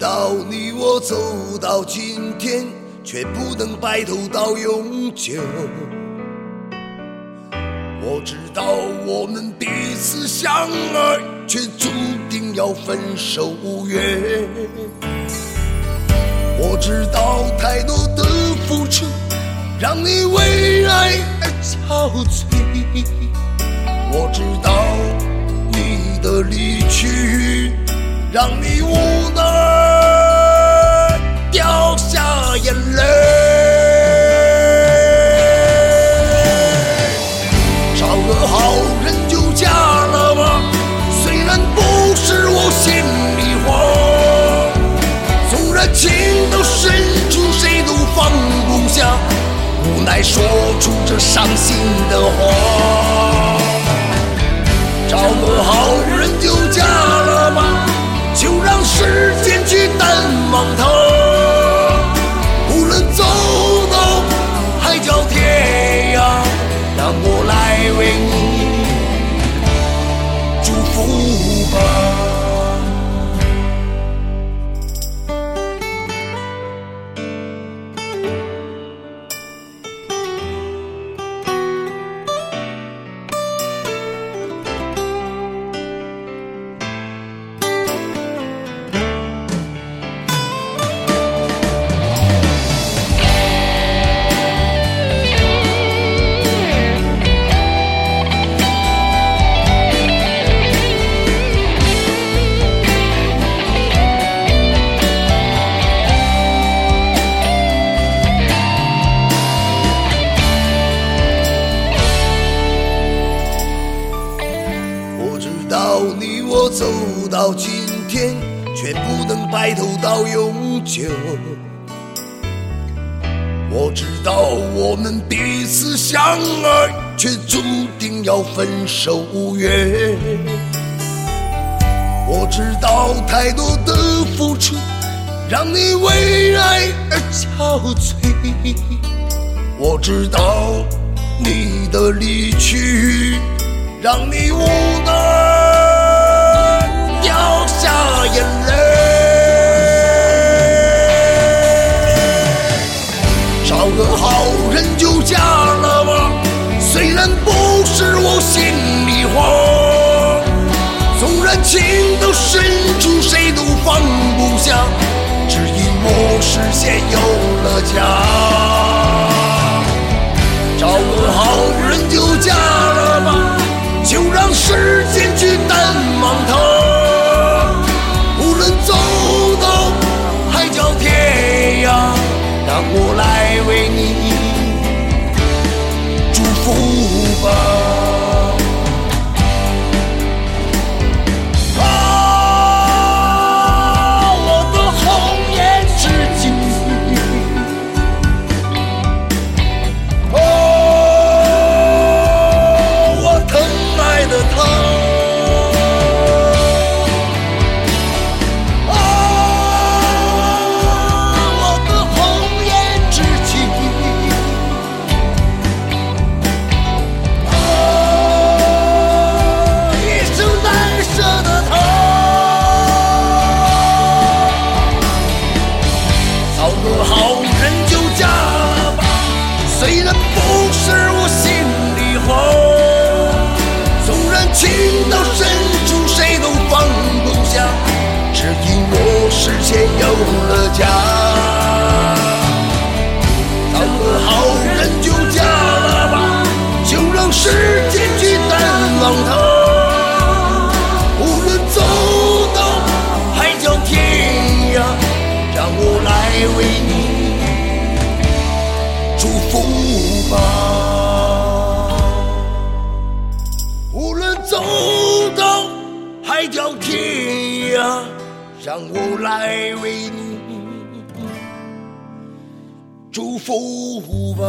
道你我走到今天，却不能白头到永久。我知道我们彼此相爱，却注定要分手无缘。我知道太多的付出，让你为爱而憔悴。我知道你的离去，让你无奈无奈说出这伤心的话。找个好人就嫁了吧，就让时间去淡忘它。无论走到海角天涯，让我来为你祝福吧。我走到今天，却不能白头到永久。我知道我们彼此相爱，却注定要分手无缘。我知道太多的付出，让你为爱而憔悴。我知道你的离去。让你无奈深处谁都放不下，只因我视线有了家。找个好人就嫁了吧。就让时间去淡忘它，无论走到海角天涯，让我来为你祝福吧。好来为你祝福吧。无论走到海角天涯，让我来为你祝福吧。